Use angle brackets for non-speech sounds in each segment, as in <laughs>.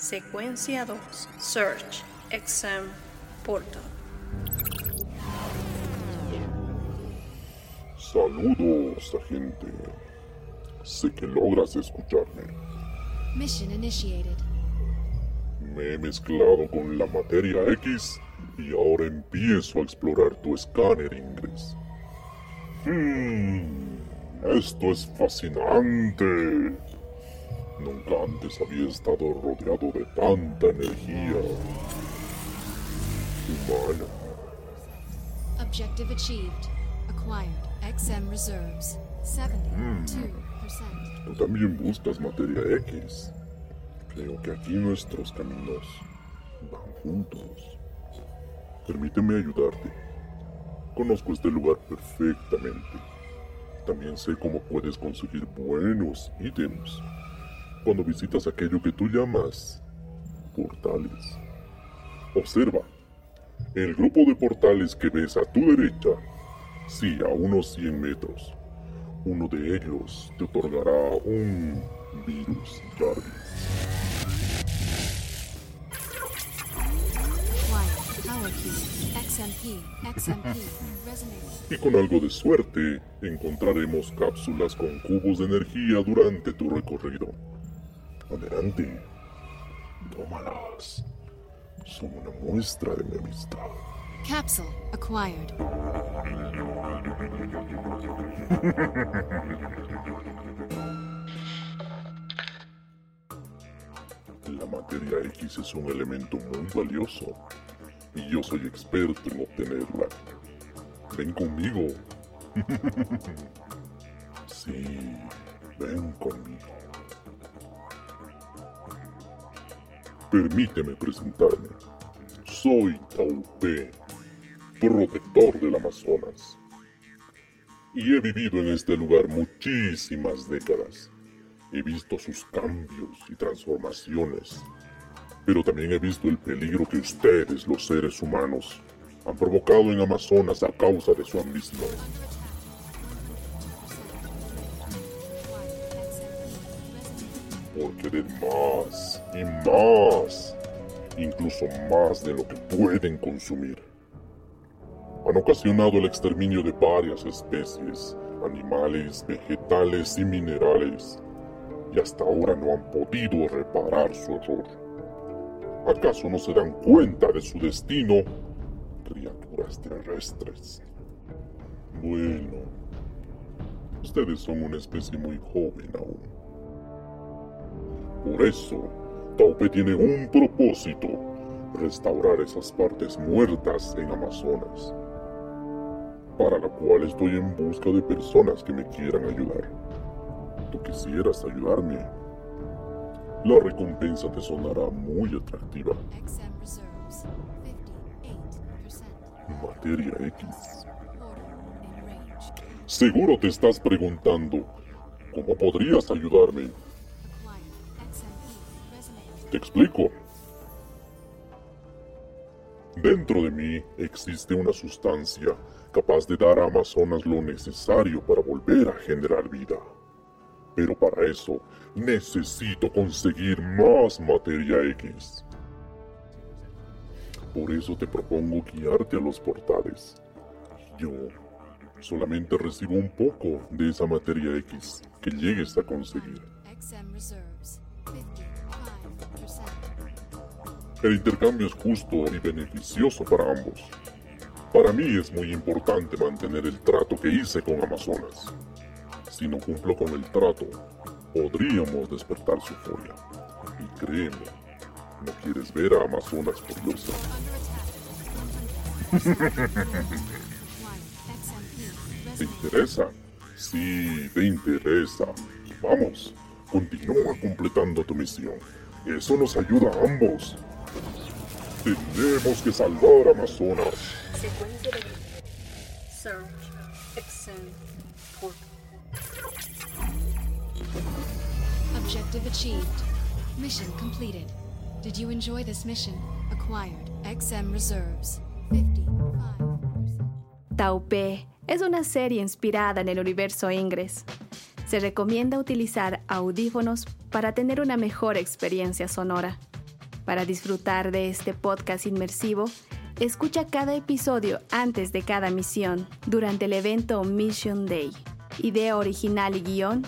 Secuencia 2. Search. Exam. Portal. Saludos, agente. Sé que logras escucharme. Mission initiated. Me he mezclado con la materia X y ahora empiezo a explorar tu escáner Ingres. Hmm, esto es fascinante. Nunca antes había estado rodeado de tanta energía humana. Objective achieved. Acquired. XM reserves. 72%. Tú también buscas materia X. Creo que aquí nuestros caminos van juntos. Permíteme ayudarte. Conozco este lugar perfectamente. También sé cómo puedes conseguir buenos ítems cuando visitas aquello que tú llamas portales. Observa, el grupo de portales que ves a tu derecha, sí, a unos 100 metros, uno de ellos te otorgará un virus. Y con algo de suerte, encontraremos cápsulas con cubos de energía durante tu recorrido. Adelante, tómalas. Son una muestra de mi amistad. Capsule acquired. La materia X es un elemento muy valioso y yo soy experto en obtenerla. Ven conmigo. <laughs> sí, ven conmigo. Permíteme presentarme. Soy Taupé, protector del Amazonas. Y he vivido en este lugar muchísimas décadas. He visto sus cambios y transformaciones. Pero también he visto el peligro que ustedes, los seres humanos, han provocado en Amazonas a causa de su ambición. Por querer más y más, incluso más de lo que pueden consumir. Han ocasionado el exterminio de varias especies, animales, vegetales y minerales, y hasta ahora no han podido reparar su error. ¿Acaso no se dan cuenta de su destino? Criaturas terrestres. Bueno, ustedes son una especie muy joven aún. Por eso, Taupe tiene un propósito, restaurar esas partes muertas en Amazonas, para la cual estoy en busca de personas que me quieran ayudar. ¿Tú quisieras ayudarme? La recompensa te sonará muy atractiva. XM reserves. 58%. Materia X. Seguro te estás preguntando, ¿cómo podrías ayudarme? Te explico. Dentro de mí existe una sustancia capaz de dar a Amazonas lo necesario para volver a generar vida. Pero para eso necesito conseguir más materia X. Por eso te propongo guiarte a los portales. Yo solamente recibo un poco de esa materia X que llegues a conseguir. XM reserves. 55%. El intercambio es justo y beneficioso para ambos. Para mí es muy importante mantener el trato que hice con Amazonas. Si no cumplo con el trato, podríamos despertar su furia. Y créeme, no quieres ver a Amazonas furiosa. <laughs> ¿Te interesa? Sí, te interesa. Vamos, continúa completando tu misión. Eso nos ayuda a ambos. Tenemos que salvar a Amazonas. Secuencia de Search. Objective achieved. Mission completed. Did you enjoy this mission? Acquired. XM reserves. 55%. Taupé es una serie inspirada en el universo Ingres. Se recomienda utilizar audífonos para tener una mejor experiencia sonora. Para disfrutar de este podcast inmersivo, escucha cada episodio antes de cada misión durante el evento Mission Day. Idea original y guion,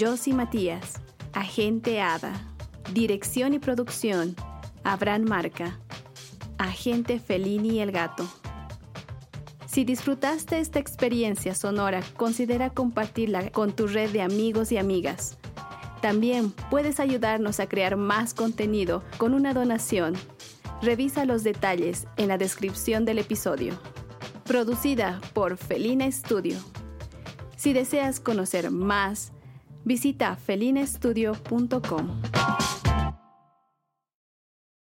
Josie Matías, Agente Ada. Dirección y producción, Abraham Marca. Agente Felini el Gato. Si disfrutaste esta experiencia sonora, considera compartirla con tu red de amigos y amigas. También puedes ayudarnos a crear más contenido con una donación. Revisa los detalles en la descripción del episodio. Producida por Felina Studio. Si deseas conocer más, visita felinastudio.com.